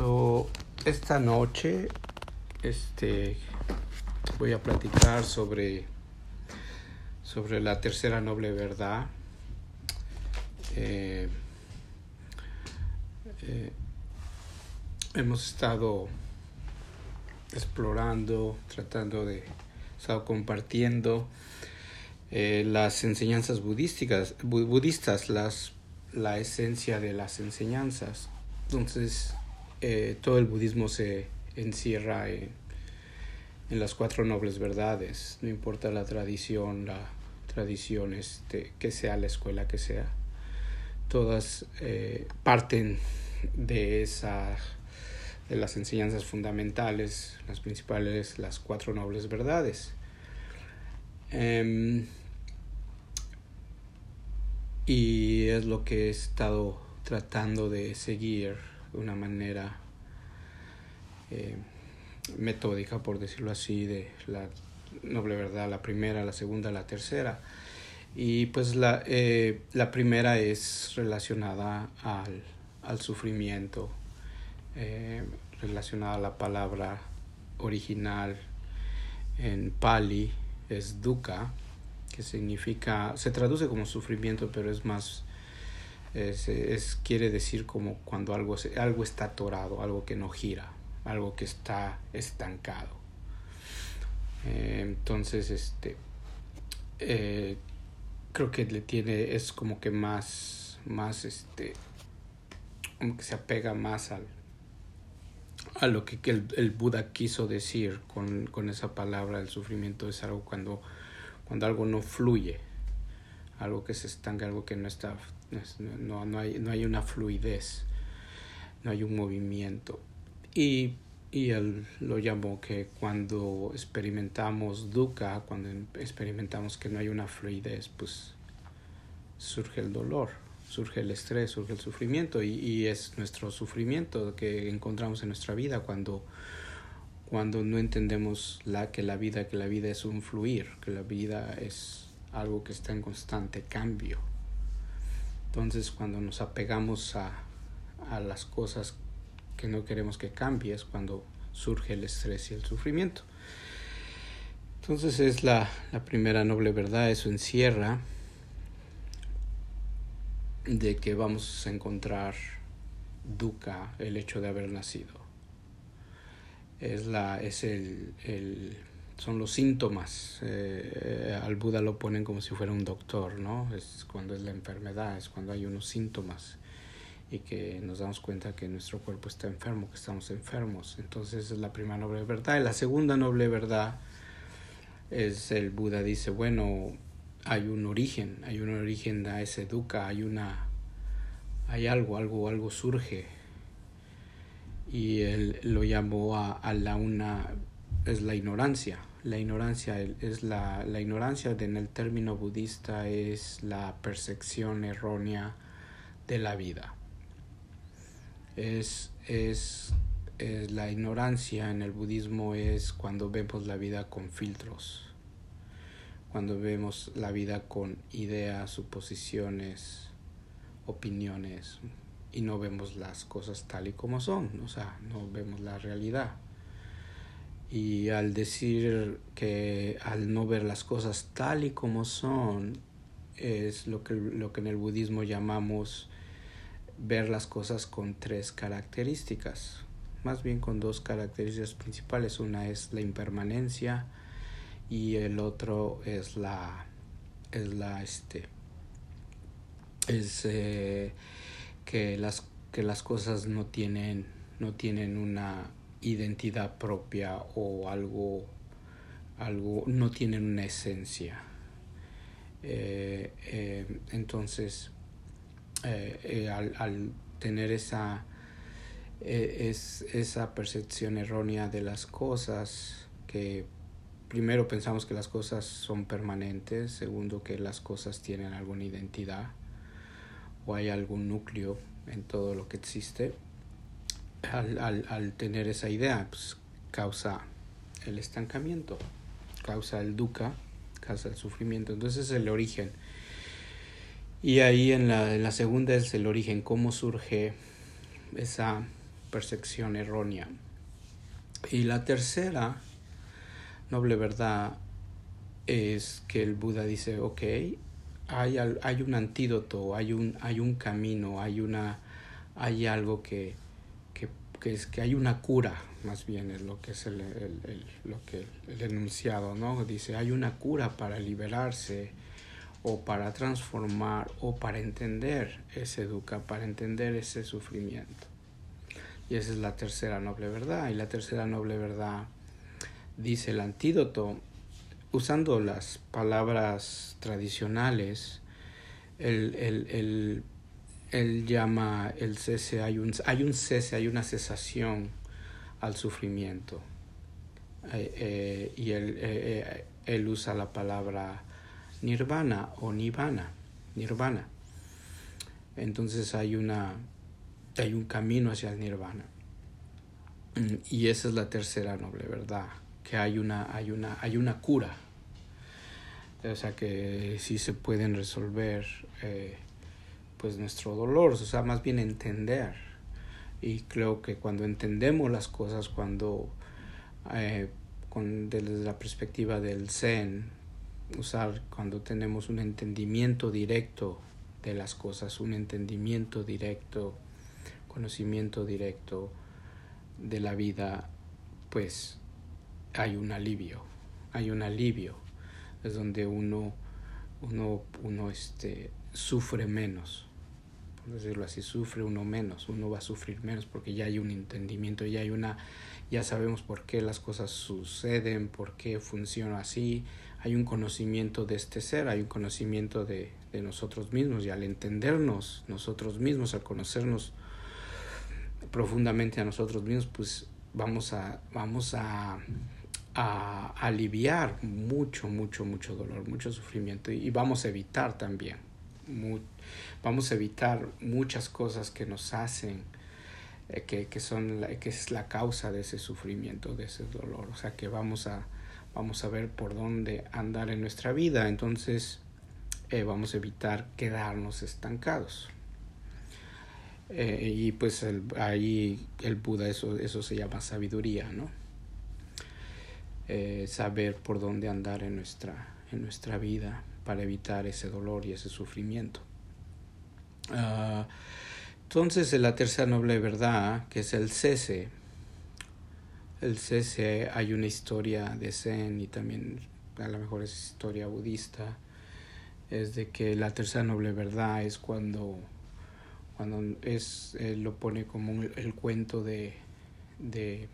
So, esta noche este, voy a platicar sobre, sobre la tercera noble verdad. Eh, eh, hemos estado explorando, tratando de, estado compartiendo eh, las enseñanzas budísticas, budistas, las, la esencia de las enseñanzas. Entonces, eh, todo el budismo se encierra en, las cuatro nobles verdades, no importa la tradición, la tradición este, que sea la escuela que sea, todas eh, parten de esa de las enseñanzas fundamentales, las principales, las cuatro nobles verdades. Um, y es lo que he estado tratando de seguir una manera eh, metódica, por decirlo así, de la noble verdad, la primera, la segunda, la tercera. Y pues la, eh, la primera es relacionada al, al sufrimiento, eh, relacionada a la palabra original en Pali, es dukkha, que significa, se traduce como sufrimiento, pero es más es, es, quiere decir como cuando algo, algo está atorado, algo que no gira, algo que está estancado. Eh, entonces, este, eh, creo que le tiene, es como que más, más, este, como que se apega más al, a lo que, el, el, Buda quiso decir con, con, esa palabra, el sufrimiento es algo cuando, cuando algo no fluye, algo que se estanca, algo que no está no, no, hay, no hay una fluidez, no hay un movimiento. Y, y él lo llamó que cuando experimentamos dukkha, cuando experimentamos que no hay una fluidez, pues surge el dolor, surge el estrés, surge el sufrimiento y, y es nuestro sufrimiento que encontramos en nuestra vida cuando cuando no entendemos la, que la vida que la vida es un fluir, que la vida es algo que está en constante cambio. Entonces cuando nos apegamos a, a las cosas que no queremos que cambie es cuando surge el estrés y el sufrimiento. Entonces es la, la primera noble verdad, eso encierra de que vamos a encontrar dukkha, el hecho de haber nacido. Es, la, es el, el son los síntomas. Eh, al Buda lo ponen como si fuera un doctor, ¿no? Es cuando es la enfermedad, es cuando hay unos síntomas y que nos damos cuenta que nuestro cuerpo está enfermo, que estamos enfermos. Entonces es la primera noble verdad. Y la segunda noble verdad es el Buda dice, bueno, hay un origen, hay un origen a ese dukkha, hay una hay algo, algo, algo surge. Y él lo llamó a, a la una es la ignorancia la ignorancia es la, la ignorancia en el término budista es la percepción errónea de la vida. Es, es, es, la ignorancia en el budismo es cuando vemos la vida con filtros, cuando vemos la vida con ideas, suposiciones, opiniones y no vemos las cosas tal y como son, o sea, no vemos la realidad. Y al decir que al no ver las cosas tal y como son, es lo que, lo que en el budismo llamamos ver las cosas con tres características, más bien con dos características principales. Una es la impermanencia y el otro es la, es la, este, es eh, que las, que las cosas no tienen, no tienen una identidad propia o algo, algo no tienen una esencia. Eh, eh, entonces, eh, al, al, tener esa, es, esa percepción errónea de las cosas, que primero pensamos que las cosas son permanentes, segundo que las cosas tienen alguna identidad o hay algún núcleo en todo lo que existe, al, al, al tener esa idea, pues causa el estancamiento, causa el dukkha, causa el sufrimiento. Entonces es el origen. Y ahí en la, en la segunda es el origen, cómo surge esa, percepción errónea. Y la tercera noble verdad es que el Buda dice, ok, hay, hay un antídoto, hay un, hay un camino, hay, una, hay algo que, que, es que hay una cura, más bien es lo que es el, el, lo que el enunciado, ¿no? Dice, hay una cura para liberarse o para transformar o para entender ese dukkha, para entender ese sufrimiento. Y esa es la tercera noble verdad. Y la tercera noble verdad dice el antídoto, usando las palabras tradicionales, él, llama el cese, hay un, hay un cese, hay una cesación al sufrimiento. Eh, eh, y él, eh, él usa la palabra nirvana o nirvana, nirvana. Entonces hay una hay un camino hacia el nirvana. Y esa es la tercera noble verdad, que hay una hay una hay una cura. O sea que sí se pueden resolver pues nuestro dolor, o sea, más bien entender. Y creo que cuando entendemos las cosas, cuando eh, con, desde la perspectiva del Zen, usar cuando tenemos un entendimiento directo de las cosas, un entendimiento directo, conocimiento directo de la vida, pues hay un alivio, hay un alivio, es donde uno, uno, uno este, sufre menos, decirlo así, sufre uno menos, uno va a sufrir menos porque ya hay un entendimiento, ya hay una, ya sabemos por qué las cosas suceden, por qué funciona así, hay un conocimiento de este ser, hay un conocimiento de, de nosotros mismos y al entendernos nosotros mismos, al conocernos profundamente a nosotros mismos, pues vamos a, vamos a, a aliviar mucho, mucho, mucho dolor, mucho sufrimiento y, vamos a evitar también, vamos a evitar muchas cosas que nos hacen, eh, que, que, son que es la causa de ese sufrimiento, de ese dolor, o sea que vamos a vamos a ver por dónde andar en nuestra vida, entonces eh, vamos a evitar quedarnos estancados. Eh, y pues ahí el Buda, eso, eso se llama sabiduría, ¿no? Saber por dónde andar en nuestra, en nuestra vida para evitar ese dolor y ese sufrimiento. Uh, entonces, la tercera noble verdad, que es el cese, el cese hay una historia de Zen y también a lo mejor es historia budista, es de que la tercera noble verdad es cuando, cuando es, lo pone como el cuento de, de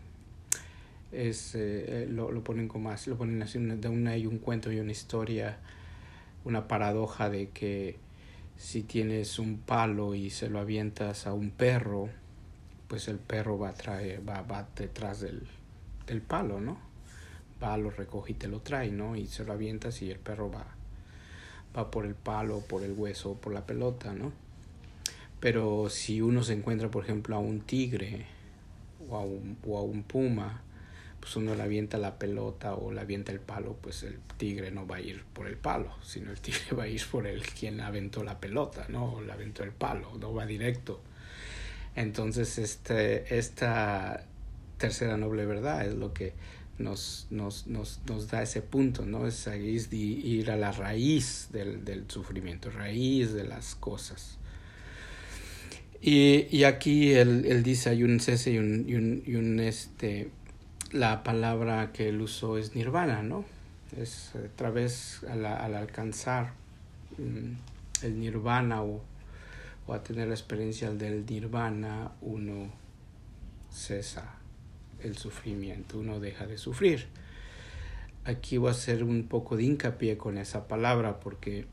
es, eh, lo, lo, ponen como así, lo ponen así, de una y un cuento y una historia, una paradoja de que si tienes un palo y se lo avientas a un perro, pues el perro va a traer, va, va detrás del, del palo, ¿no? Va, lo recoge y te lo trae, ¿no? Y se lo avientas y el perro va, va por el palo, por el hueso, por la pelota, ¿no? Pero si uno se encuentra, por ejemplo, a un tigre o a un, o a un puma, pues uno le avienta la pelota o le avienta el palo, pues el tigre no va a ir por el palo, sino el tigre va a ir por el quien aventó la pelota, ¿no? O le aventó el palo, no va directo. Entonces, este, esta tercera noble verdad es lo que nos, nos, nos, nos da ese punto, ¿no? Es, ir a la raíz del, del sufrimiento, raíz de las cosas. Y, y aquí él, él, dice hay un cese y un, y un, y un, este la palabra que él usó es nirvana, ¿no? Es a través al, al alcanzar mm, el nirvana o, o a tener la experiencia del nirvana uno cesa el sufrimiento, uno deja de sufrir. Aquí voy a hacer un poco de hincapié con esa palabra porque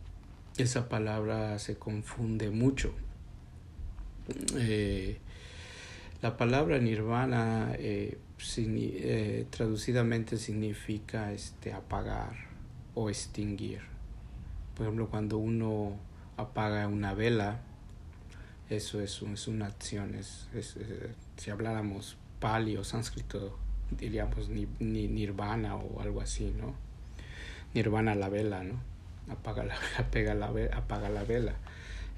esa palabra se confunde mucho. Eh, la palabra nirvana eh, eh, traducidamente significa este, apagar o extinguir. Por ejemplo, cuando uno apaga una vela, eso es, es una acción. Es, si habláramos pali o sánscrito, diríamos ni, ni, nirvana o algo así, ¿no? Nirvana la vela, ¿no? Apaga la, apega la, apaga la vela.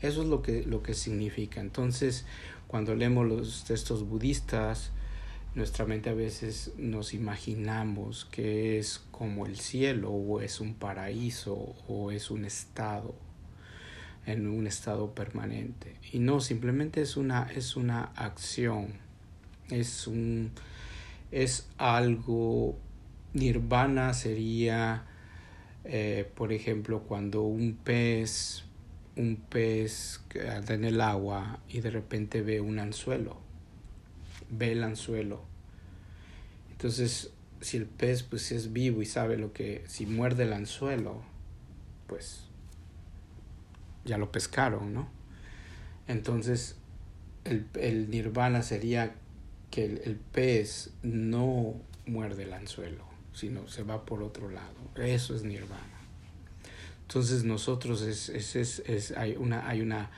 Eso es lo que, lo que significa. Entonces, cuando leemos los textos budistas, nuestra mente a veces nos imaginamos que es como el cielo o es un paraíso o es un estado en un estado permanente. Y no simplemente es una es una acción es un es algo nirvana sería eh, por ejemplo cuando un pez un pez anda en el agua y de repente ve un anzuelo ve el anzuelo. Entonces, si el pez pues es vivo y sabe lo que, si muerde el anzuelo, pues ya lo pescaron, ¿no? Entonces, el, el nirvana sería que el, pez no muerde el anzuelo, sino se va por otro lado. Eso es nirvana. Entonces nosotros es, es, es, hay una, hay una,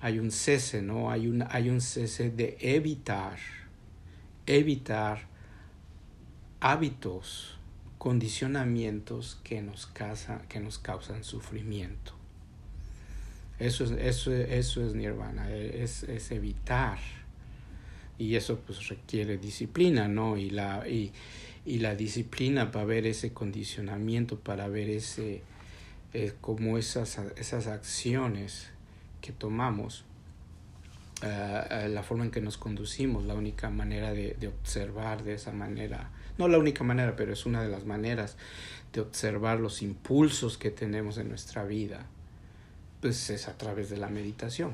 hay un cese, ¿no? Hay hay un cese de evitar evitar hábitos, condicionamientos que nos, que nos causan sufrimiento. Eso es, eso, eso es nirvana, es, es, evitar. Y eso pues requiere disciplina, ¿no? Y la, y, y la disciplina para ver ese condicionamiento, para ver ese, eh, como esas, esas acciones que tomamos la forma en que nos conducimos, la única manera de, de, observar de esa manera, no la única manera, pero es una de las maneras de observar los impulsos que tenemos en nuestra vida, pues es a través de la meditación,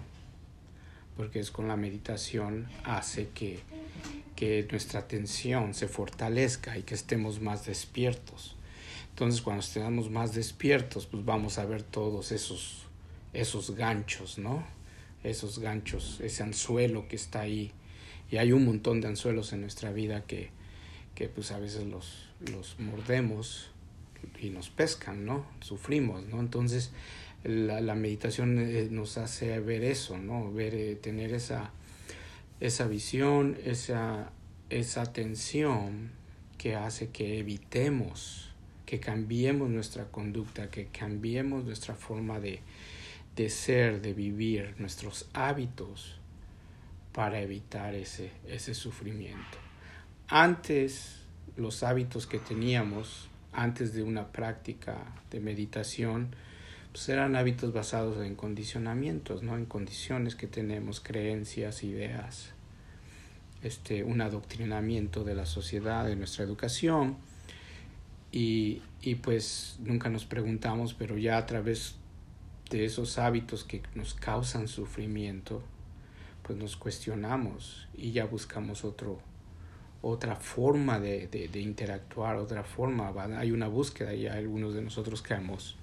porque es con la meditación hace que, que nuestra atención se fortalezca y que estemos más despiertos. Entonces cuando estemos más despiertos, pues vamos a ver todos esos, esos ganchos, ¿no? Esos ganchos, ese anzuelo que está ahí. Y hay un montón de anzuelos en nuestra vida que, que pues a veces los, los mordemos y nos pescan, ¿no? Sufrimos, ¿no? Entonces la, la meditación eh, nos hace ver eso, ¿no? Ver, eh, tener esa, esa visión, esa, esa atención que hace que evitemos, que cambiemos nuestra conducta, que cambiemos nuestra forma de, de ser, de vivir, nuestros hábitos para evitar ese, ese sufrimiento. Antes, los hábitos que teníamos, antes de una práctica de meditación, pues eran hábitos basados en condicionamientos, ¿no? En condiciones que tenemos, creencias, ideas, este, un adoctrinamiento de la sociedad, de nuestra educación. Y, y pues nunca nos preguntamos, pero ya a través de esos hábitos que nos causan sufrimiento, pues nos cuestionamos y ya buscamos otro, otra forma de, de, interactuar, otra forma. Hay una búsqueda y algunos de nosotros caemos,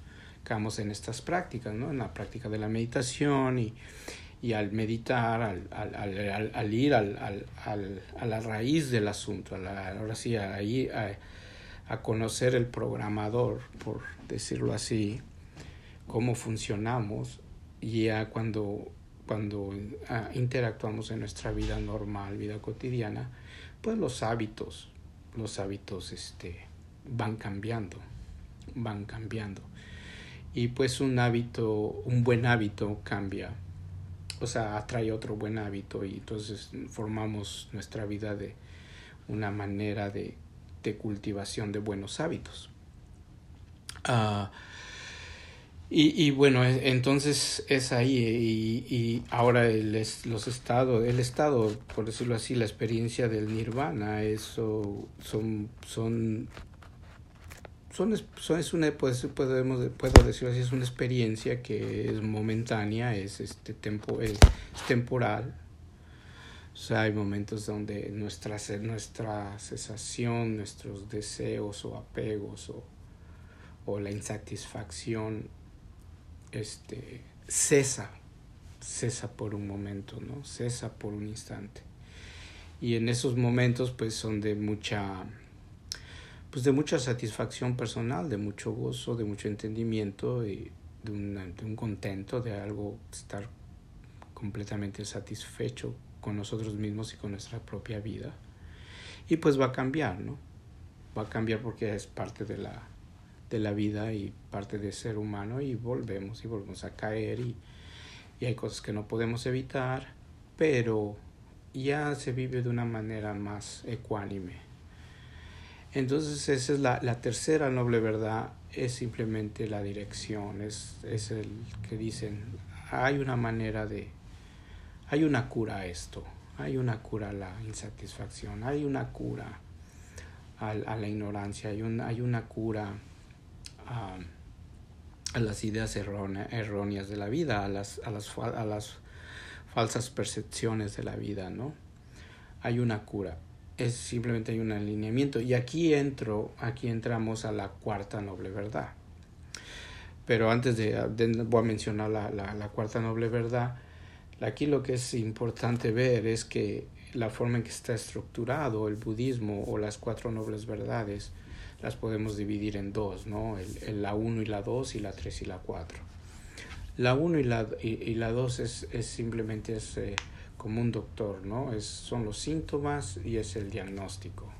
caemos en estas prácticas, ¿no? En la práctica de la meditación y, y al meditar, al, al, al, al ir a la raíz del asunto, ahora sí, a, a conocer el programador, por decirlo así, cómo funcionamos y ya cuando, cuando ah, interactuamos en nuestra vida normal, vida cotidiana, pues los hábitos, los hábitos este, van cambiando, van cambiando. Y pues un hábito, un buen hábito cambia, o sea, atrae otro buen hábito y entonces formamos nuestra vida de una manera de, de cultivación de buenos hábitos. Uh, y, y bueno, e, entonces es ahí y, y ahora el, los estados, el estado, por decirlo así, la experiencia del nirvana, eso son, son, son, son es una, pues, podemos, puedo decirlo así, es una experiencia que es momentánea, es, este, tempo, es, temporal, o sea, hay momentos donde nuestra, nuestra cesación, nuestros deseos o apegos o, o la insatisfacción este, cesa, cesa por un momento, ¿no? Cesa por un instante. Y en esos momentos pues son de mucha, pues de mucha satisfacción personal, de mucho gozo, de mucho entendimiento y de, de un contento, de algo, estar completamente satisfecho con nosotros mismos y con nuestra propia vida. Y pues va a cambiar, ¿no? Va a cambiar porque es parte de la, de la vida y parte de ser humano y volvemos y volvemos a caer y, y hay cosas que no podemos evitar, pero ya se vive de una manera más ecuánime. Entonces esa es la, la tercera noble verdad, es simplemente la dirección, es, es el que dicen, hay una manera de, hay una cura a esto, hay una cura a la insatisfacción, hay una cura a, a la ignorancia, hay, un, hay una cura a, las ideas erróneas de la vida, a las, a las, a las falsas percepciones de la vida, ¿no? Hay una cura. Es simplemente hay un alineamiento. Y aquí entro, aquí entramos a la cuarta noble verdad. Pero antes de, voy a mencionar la, la, la, cuarta noble verdad, aquí lo que es importante ver es que la forma en que está estructurado el budismo o las cuatro nobles verdades las podemos dividir en dos, ¿no? El, la 1 y la 2 y la 3 y la 4. La 1 y la, y, la 2 es, es, simplemente es, eh, como un doctor, ¿no? Es, son los síntomas y es el diagnóstico.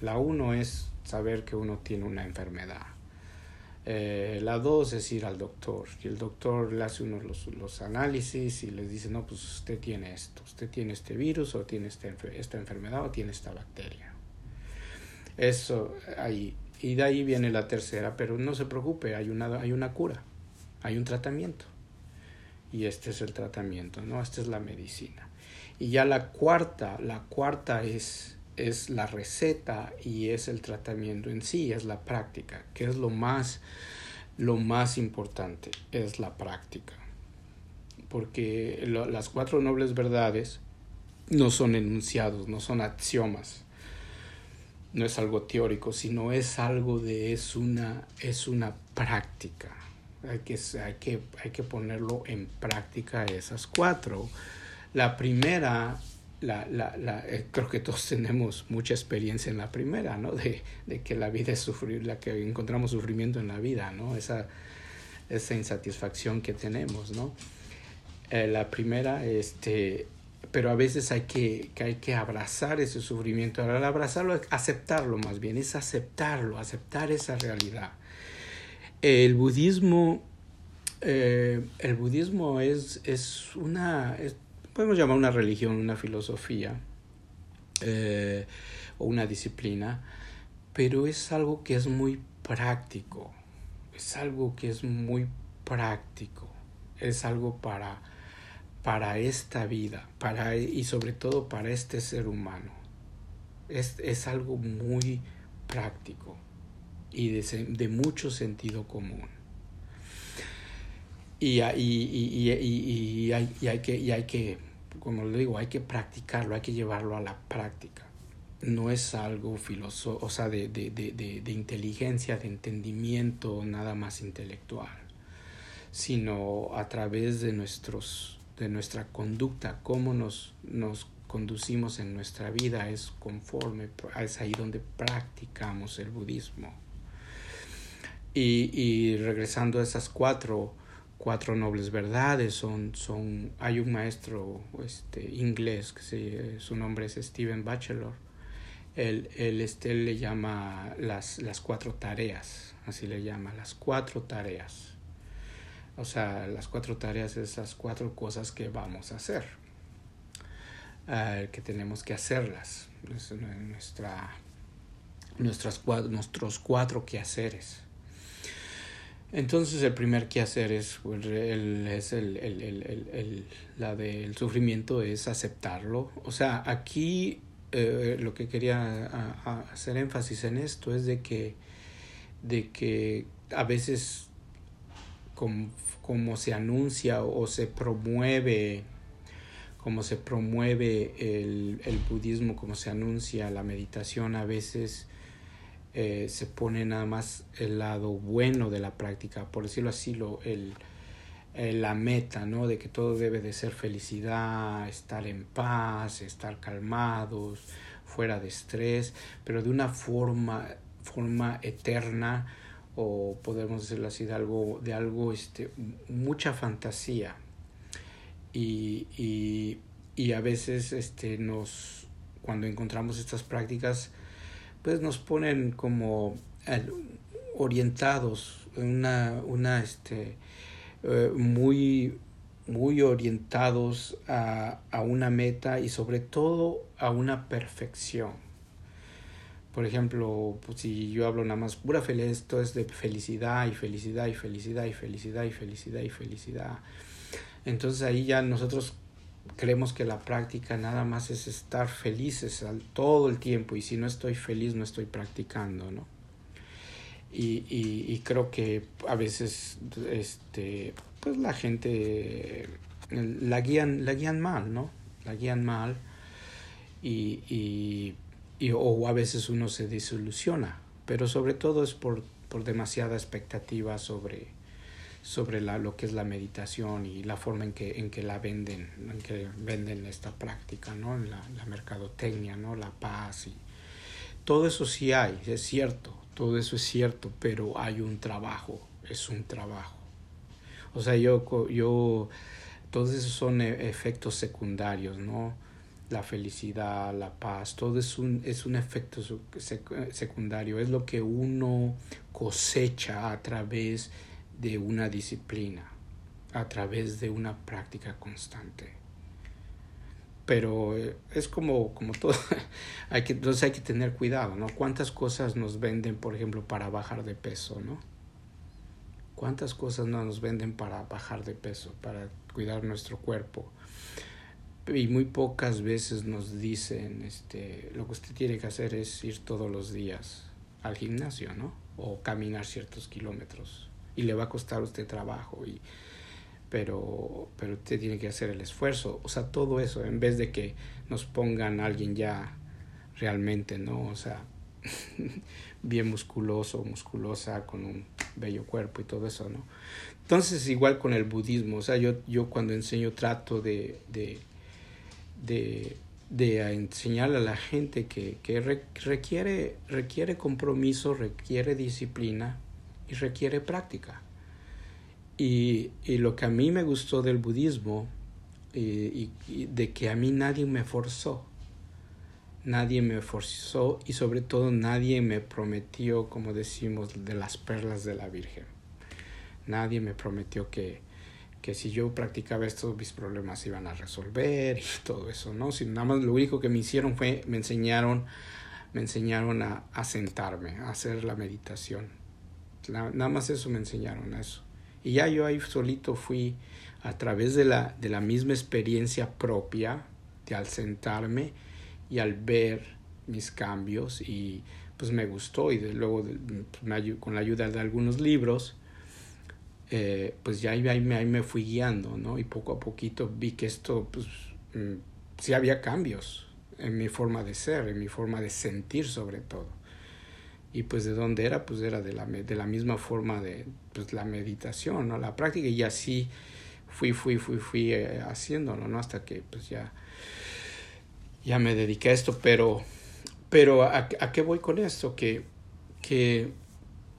La 1 es saber que uno tiene una enfermedad. Eh, la 2 es ir al doctor y el doctor le hace unos los, los, análisis y les dice, no, pues usted tiene esto, usted tiene este virus o tiene este, esta enfermedad o tiene esta bacteria. Eso ahí. Y de ahí viene la tercera, pero no se preocupe, hay una, hay una cura, hay un tratamiento. Y este es el tratamiento, ¿no? Esta es la medicina. Y ya la cuarta, la cuarta es, es la receta y es el tratamiento en sí, es la práctica, que es lo más, lo más importante, es la práctica. Porque las cuatro nobles verdades no son enunciados, no son axiomas no es algo teórico, sino es algo de, es una, es una práctica. Hay que, hay, que, hay que ponerlo en práctica esas cuatro. La primera, la, la, la, eh, creo que todos tenemos mucha experiencia en la primera, ¿no? De, de, que la vida es sufrir, la que encontramos sufrimiento en la vida, ¿no? Esa, esa insatisfacción que tenemos, ¿no? Eh, la primera, este, pero a veces hay que, que, hay que abrazar ese sufrimiento. Al abrazarlo, aceptarlo más bien, es aceptarlo, aceptar esa realidad. El budismo, eh, el budismo es, es una, podemos llamar una religión, una filosofía eh, o una disciplina, pero es algo que es muy práctico, es algo que es muy práctico, es algo para para esta vida para, y sobre todo para este ser humano. Es, es algo muy práctico y de, de mucho sentido común. Y, y, y, y, hay, y, hay que, y hay que, como le digo, hay que practicarlo, hay que llevarlo a la práctica. No es algo filosófico, o sea, de, de, de, de inteligencia, de entendimiento, nada más intelectual, sino a través de nuestros de nuestra conducta, cómo nos, nos conducimos en nuestra vida es conforme, es ahí donde practicamos el budismo. Y, y regresando a esas cuatro, cuatro nobles verdades, son, son, hay un maestro este, inglés, que su nombre es Stephen Batchelor, él, él, este, le llama las, las cuatro tareas, así le llama, las cuatro tareas. O sea, las cuatro tareas, esas cuatro cosas que vamos a hacer, uh, que tenemos que hacerlas, nuestra, nuestras, nuestros cuatro quehaceres. Entonces el primer quehacer es, pues, el, es el, el, la del sufrimiento es aceptarlo. O sea, aquí eh, lo que quería hacer énfasis en esto es de que, de que a veces como, se anuncia o se promueve como se promueve el, el, budismo, como se anuncia la meditación, a veces eh, se pone nada más el lado bueno de la práctica, por decirlo así, lo, el, la meta, ¿no? De que todo debe de ser felicidad, estar en paz, estar calmados, fuera de estrés, pero de una forma, forma eterna, o podemos decirlo así, de algo, de algo este, mucha fantasía. Y, y, y, a veces este, nos, cuando encontramos estas prácticas, pues nos ponen como orientados, una, una este, eh, muy, muy orientados a, a una meta y sobre todo a una perfección. Por ejemplo, pues si yo hablo nada más pura felicidad, esto es de felicidad y felicidad y felicidad y felicidad y felicidad y felicidad. Entonces ahí ya nosotros creemos que la práctica nada más es estar felices todo el tiempo y si no estoy feliz no estoy practicando, ¿no? Y, y, creo que a veces este pues la gente la guían la guían mal no la guían mal y, y, y o a veces uno se desilusiona pero sobre todo es por por demasiada expectativa sobre sobre la, lo que es la meditación y la forma en que, en que la venden, en que venden esta práctica, ¿no? La, la mercadotecnia, ¿no? La paz y todo eso sí hay, es cierto, todo eso es cierto, pero hay un trabajo, es un trabajo. O sea, yo, yo, todos esos son e, efectos secundarios, ¿no? La felicidad, la paz, todo es un, es un efecto secundario, es lo que uno cosecha a través de una disciplina, a través de una práctica constante. Pero eh, es como, como todo, hay que, entonces hay que tener cuidado, ¿no? ¿Cuántas cosas nos venden, por ejemplo, para bajar de peso, ¿no? ¿Cuántas cosas no nos venden para bajar de peso, para cuidar nuestro cuerpo? Y muy pocas veces nos dicen, este, lo que usted tiene que hacer es ir todos los días al gimnasio, ¿no? O caminar ciertos kilómetros. Y le va a costar a usted trabajo y pero pero usted tiene que hacer el esfuerzo. O sea todo eso en vez de que nos pongan a alguien ya realmente no o sea bien musculoso musculosa con un bello cuerpo y todo eso no entonces igual con el budismo. O sea yo yo cuando enseño trato de de de, de enseñarle a la gente que, que requiere requiere compromiso requiere disciplina y requiere práctica. Y, y, lo que a mí me gustó del budismo, y, y, de que a mí nadie me forzó, nadie me forzó y sobre todo nadie me prometió, como decimos, de las perlas de la Virgen. Nadie me prometió que, que si yo practicaba esto mis problemas se iban a resolver y todo eso, ¿no? Sino nada más lo único que me hicieron fue, me enseñaron, me enseñaron a, a sentarme, a hacer la meditación nada más eso me enseñaron eso. Y ya yo ahí solito fui a través de la, de la misma experiencia propia, de al sentarme y al ver mis cambios y pues me gustó y luego pues, con la ayuda de algunos libros eh, pues ya ahí, ahí, me, ahí, me, fui guiando, ¿no? Y poco a poquito vi que esto, pues, mm, sí había cambios en mi forma de ser, en mi forma de sentir sobre todo y pues de dónde era, pues era de la, de la misma forma de pues, la meditación, ¿no? La práctica y así fui, fui, fui, fui eh, haciéndolo, ¿no? Hasta que pues ya, ya me dediqué a esto, pero, pero ¿a, a qué voy con esto? Que, que,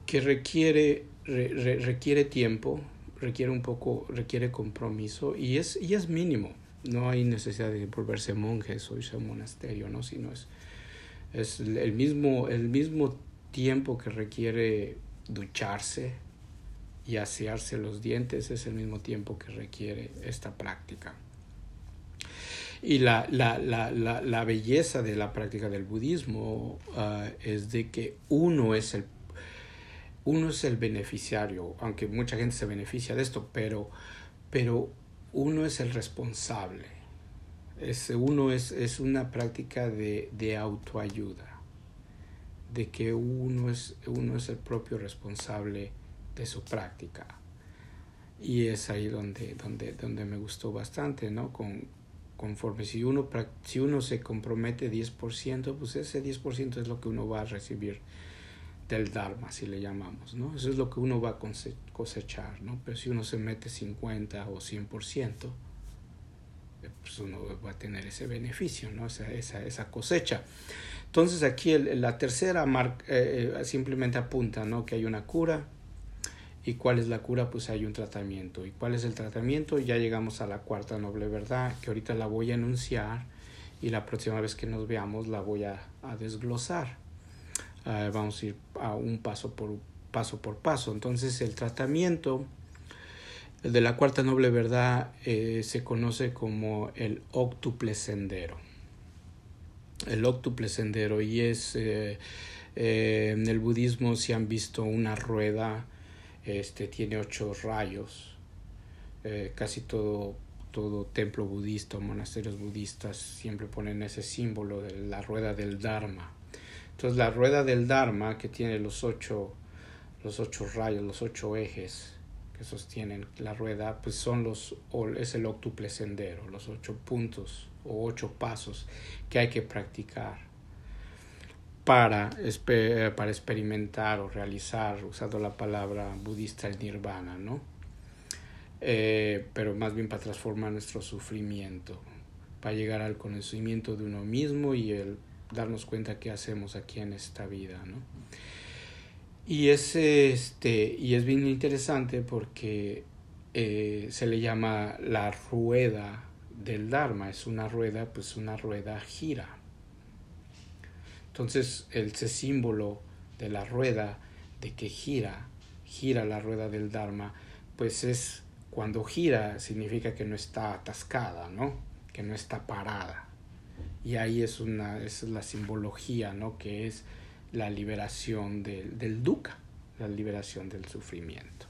que requiere, requiere tiempo, requiere un poco, requiere compromiso y es, y es mínimo. No hay necesidad de volverse monjes o irse a un monasterio, ¿no? Sino es, es el mismo, el mismo tiempo que requiere ducharse y asearse los dientes es el mismo tiempo que requiere esta práctica. Y la, la, la, la belleza de la práctica del budismo uh, es de que uno es el uno es el beneficiario, aunque mucha gente se beneficia de esto, pero, pero uno es el responsable. Es, uno es, es una práctica de, de autoayuda de que uno es, uno es el propio responsable de su práctica. Y es ahí donde, donde, donde me gustó bastante, ¿no? Con, conforme si uno, si uno se compromete 10%, pues ese 10% es lo que uno va a recibir del Dharma, si le llamamos, ¿no? Eso es lo que uno va a cosechar, ¿no? Pero si uno se mete 50 o 100%, eh, pues uno va a tener ese beneficio, ¿no? Esa, esa, esa cosecha. Entonces aquí la tercera marca, eh, eh, simplemente apunta ¿no? que hay una cura. ¿Y cuál es la cura? Pues hay un tratamiento. ¿Y cuál es el tratamiento? Ya llegamos a la cuarta noble verdad, que ahorita la voy a enunciar y la próxima vez que nos veamos la voy a, a desglosar. Uh, vamos a ir a un paso por paso por paso. Entonces el tratamiento de la cuarta noble verdad eh, se conoce como el octuple sendero. El octuple sendero y es eh, eh, en el budismo se han visto una rueda, este tiene ocho rayos. casi todo todo templo budista monasterios budistas siempre ponen ese símbolo de la rueda del Dharma. Entonces la rueda del Dharma que tiene los ocho, los ocho rayos, los ocho ejes que sostienen la rueda, pues son los, es el octuple sendero, los ocho puntos o ocho pasos que hay que practicar para, para experimentar o realizar, usando la palabra budista, el nirvana, ¿no? Eh, pero más bien para transformar nuestro sufrimiento, para llegar al conocimiento de uno mismo y el darnos cuenta qué hacemos aquí en esta vida, ¿no? Y es, este, y es bien interesante porque eh, se le llama la rueda del Dharma, es una rueda, pues una rueda gira. Entonces, ese símbolo de la rueda, de que gira, gira la rueda del Dharma, pues es cuando gira significa que no está atascada, ¿no? Que no está parada. Y ahí es una es la simbología, ¿no? Que es la liberación del, del dukkha, la liberación del sufrimiento.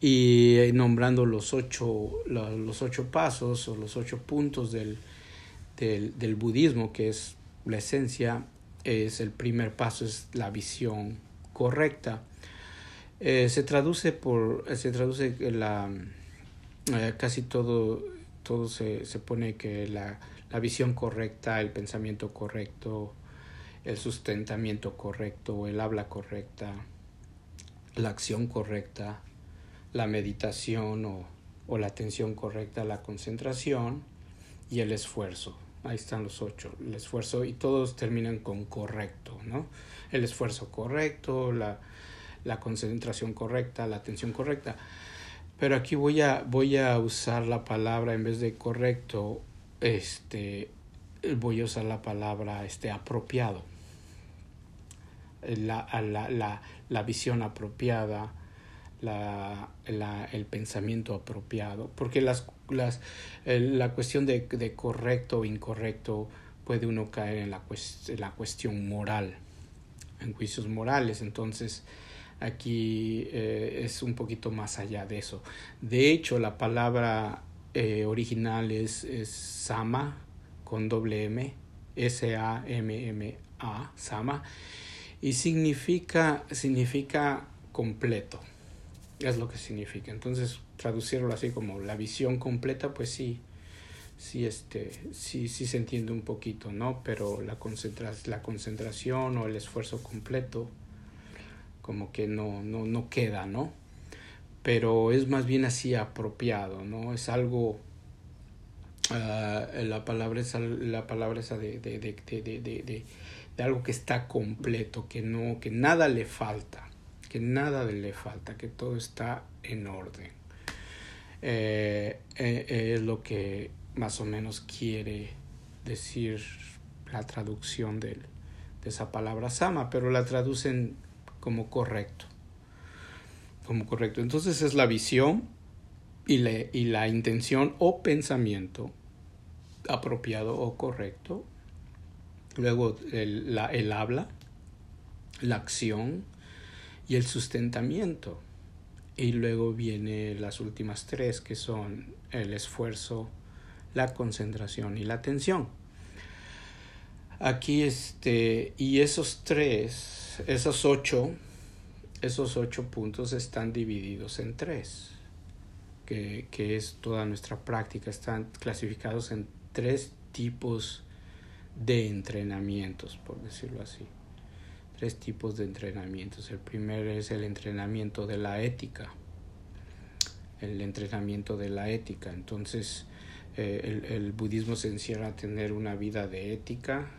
Y eh, nombrando los ocho, los ocho pasos o los ocho puntos del, del, del budismo, que es la esencia, es el primer paso, es la visión correcta eh, se traduce por se traduce la eh, casi todo todo se, se pone que la, la, visión correcta el pensamiento correcto el sustentamiento correcto el habla correcta la acción correcta la meditación o, o la atención correcta la concentración y el esfuerzo ahí están los ocho el esfuerzo y todos terminan con correcto no el esfuerzo correcto la la concentración correcta, la atención correcta. Pero aquí voy a, voy a usar la palabra en vez de correcto, este, voy a usar la palabra este, apropiado. La, la, la, la visión apropiada, la, la, el pensamiento apropiado, porque las, las, la cuestión de, de, correcto o incorrecto puede uno caer en la, en la cuestión moral, en juicios morales. Entonces, Aquí eh, es un poquito más allá de eso. De hecho, la palabra eh, original es, Sama con doble M, S-A-M-M-A, Sama, y significa, significa completo. Es lo que significa. Entonces, traducirlo así como la visión completa, pues sí, sí, este, sí, sí se entiende un poquito, ¿no? Pero la, concentra la concentración o el esfuerzo completo como que no, no, no queda, ¿no? Pero es más bien así apropiado, ¿no? Es algo, uh, la palabra esa, la palabra esa de, de, de, de, algo que está completo, que no, que nada le falta, que nada le falta, que todo está en orden. Eh, eh, es lo que más o menos quiere decir la traducción de esa palabra sama, pero la traducen como correcto. Como correcto. Entonces es la visión y, la intención o pensamiento apropiado o correcto. Luego el, el habla, la acción y el sustentamiento. Y luego viene las últimas tres que son el esfuerzo, la concentración y la atención. Aquí este, y esos tres esos ocho, esos ocho puntos están divididos en tres, que, que es toda nuestra práctica. Están clasificados en tres tipos de entrenamientos, por decirlo así. Tres tipos de entrenamientos. El primero es el entrenamiento de la ética. El entrenamiento de la ética. Entonces, eh, el, el budismo se encierra a tener una vida de ética,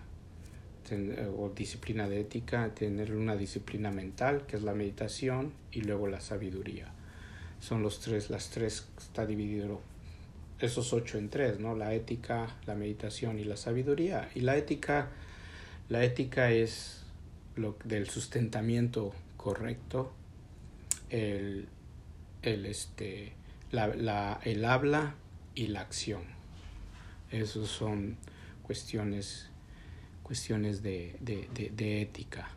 o disciplina de ética, tener una disciplina mental, que es la meditación, y luego la sabiduría. Son los tres, las tres, está dividido esos ocho en tres, ¿no? La ética, la meditación y la sabiduría. Y la ética, la ética es lo del sustentamiento correcto, el, el este, la, la, el habla y la acción. Esos son cuestiones, cuestiones de, de, de, ética.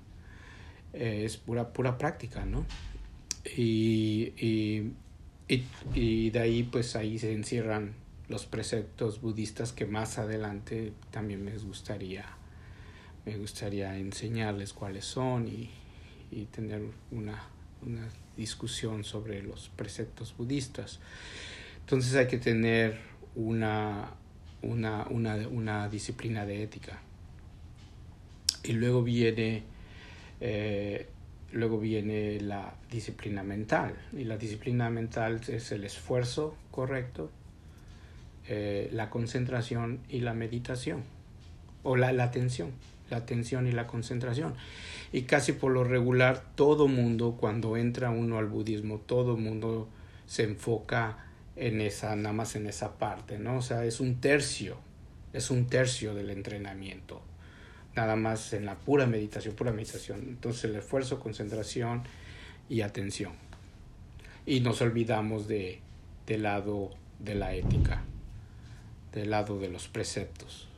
es pura, pura práctica, ¿no? Y, y, y, y, de ahí, pues ahí se encierran los preceptos budistas que más adelante también me gustaría, me gustaría enseñarles cuáles son y, y tener una, una discusión sobre los preceptos budistas. Entonces hay que tener una, una, una, una disciplina de ética. Y luego viene, eh, luego viene la disciplina mental. Y la disciplina mental es el esfuerzo correcto, eh, la concentración y la meditación. O la, la atención, la atención y la concentración. Y casi por lo regular, todo mundo, cuando entra uno al budismo, todo mundo se enfoca en esa, nada más en esa parte, ¿no? O sea, es un tercio, es un tercio del entrenamiento, nada más en la pura meditación, pura meditación. Entonces el esfuerzo, concentración y atención. Y nos olvidamos de, del lado de la ética, del lado de los preceptos.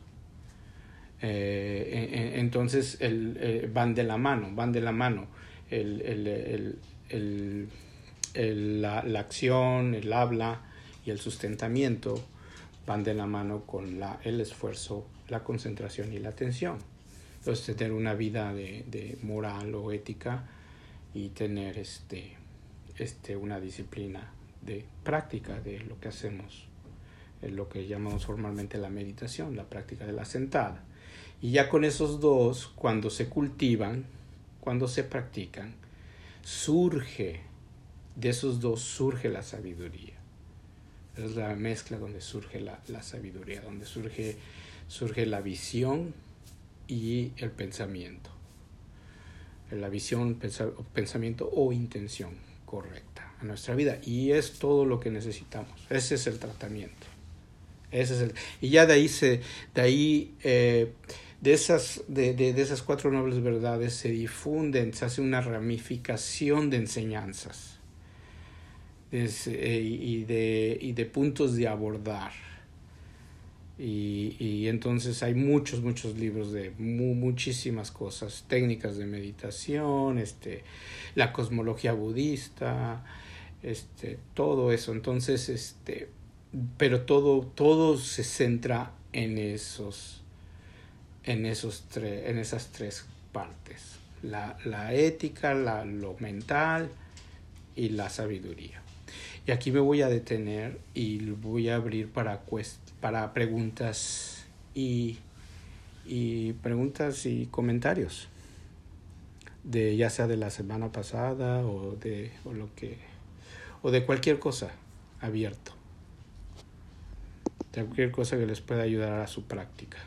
Eh, entonces el, eh, van de la mano, van de la mano el, el, la, la, acción, el habla, y el sustentamiento van de la mano con la, el esfuerzo, la concentración y la atención. Entonces, tener una vida de, de moral o ética y tener este, este, una disciplina de práctica de lo que hacemos, lo que llamamos formalmente la meditación, la práctica de la sentada. Y ya con esos dos, cuando se cultivan, cuando se practican, surge, de esos dos surge la sabiduría es la mezcla donde surge la, la sabiduría, donde surge, surge la visión y el pensamiento. La visión, pensamiento o intención correcta a nuestra vida. Y es todo lo que necesitamos. Ese es el tratamiento. Ese es el, y ya de ahí, se, de, ahí eh, de, esas, de, de, de esas cuatro nobles verdades se difunden, se hace una ramificación de enseñanzas eh, y, de, y de puntos de abordar. Y, y, entonces hay muchos, muchos libros de muchísimas cosas, técnicas de meditación, este, la cosmología budista, este, todo eso. Entonces, este, pero todo, todo se centra en esos, en esos tres, en esas tres partes. La, la ética, la, lo mental y la sabiduría. Y aquí me voy a detener y voy a abrir para, para preguntas y, y preguntas y comentarios de ya sea de la semana pasada o de o lo que o de cualquier cosa abierto de cualquier cosa que les pueda ayudar a su práctica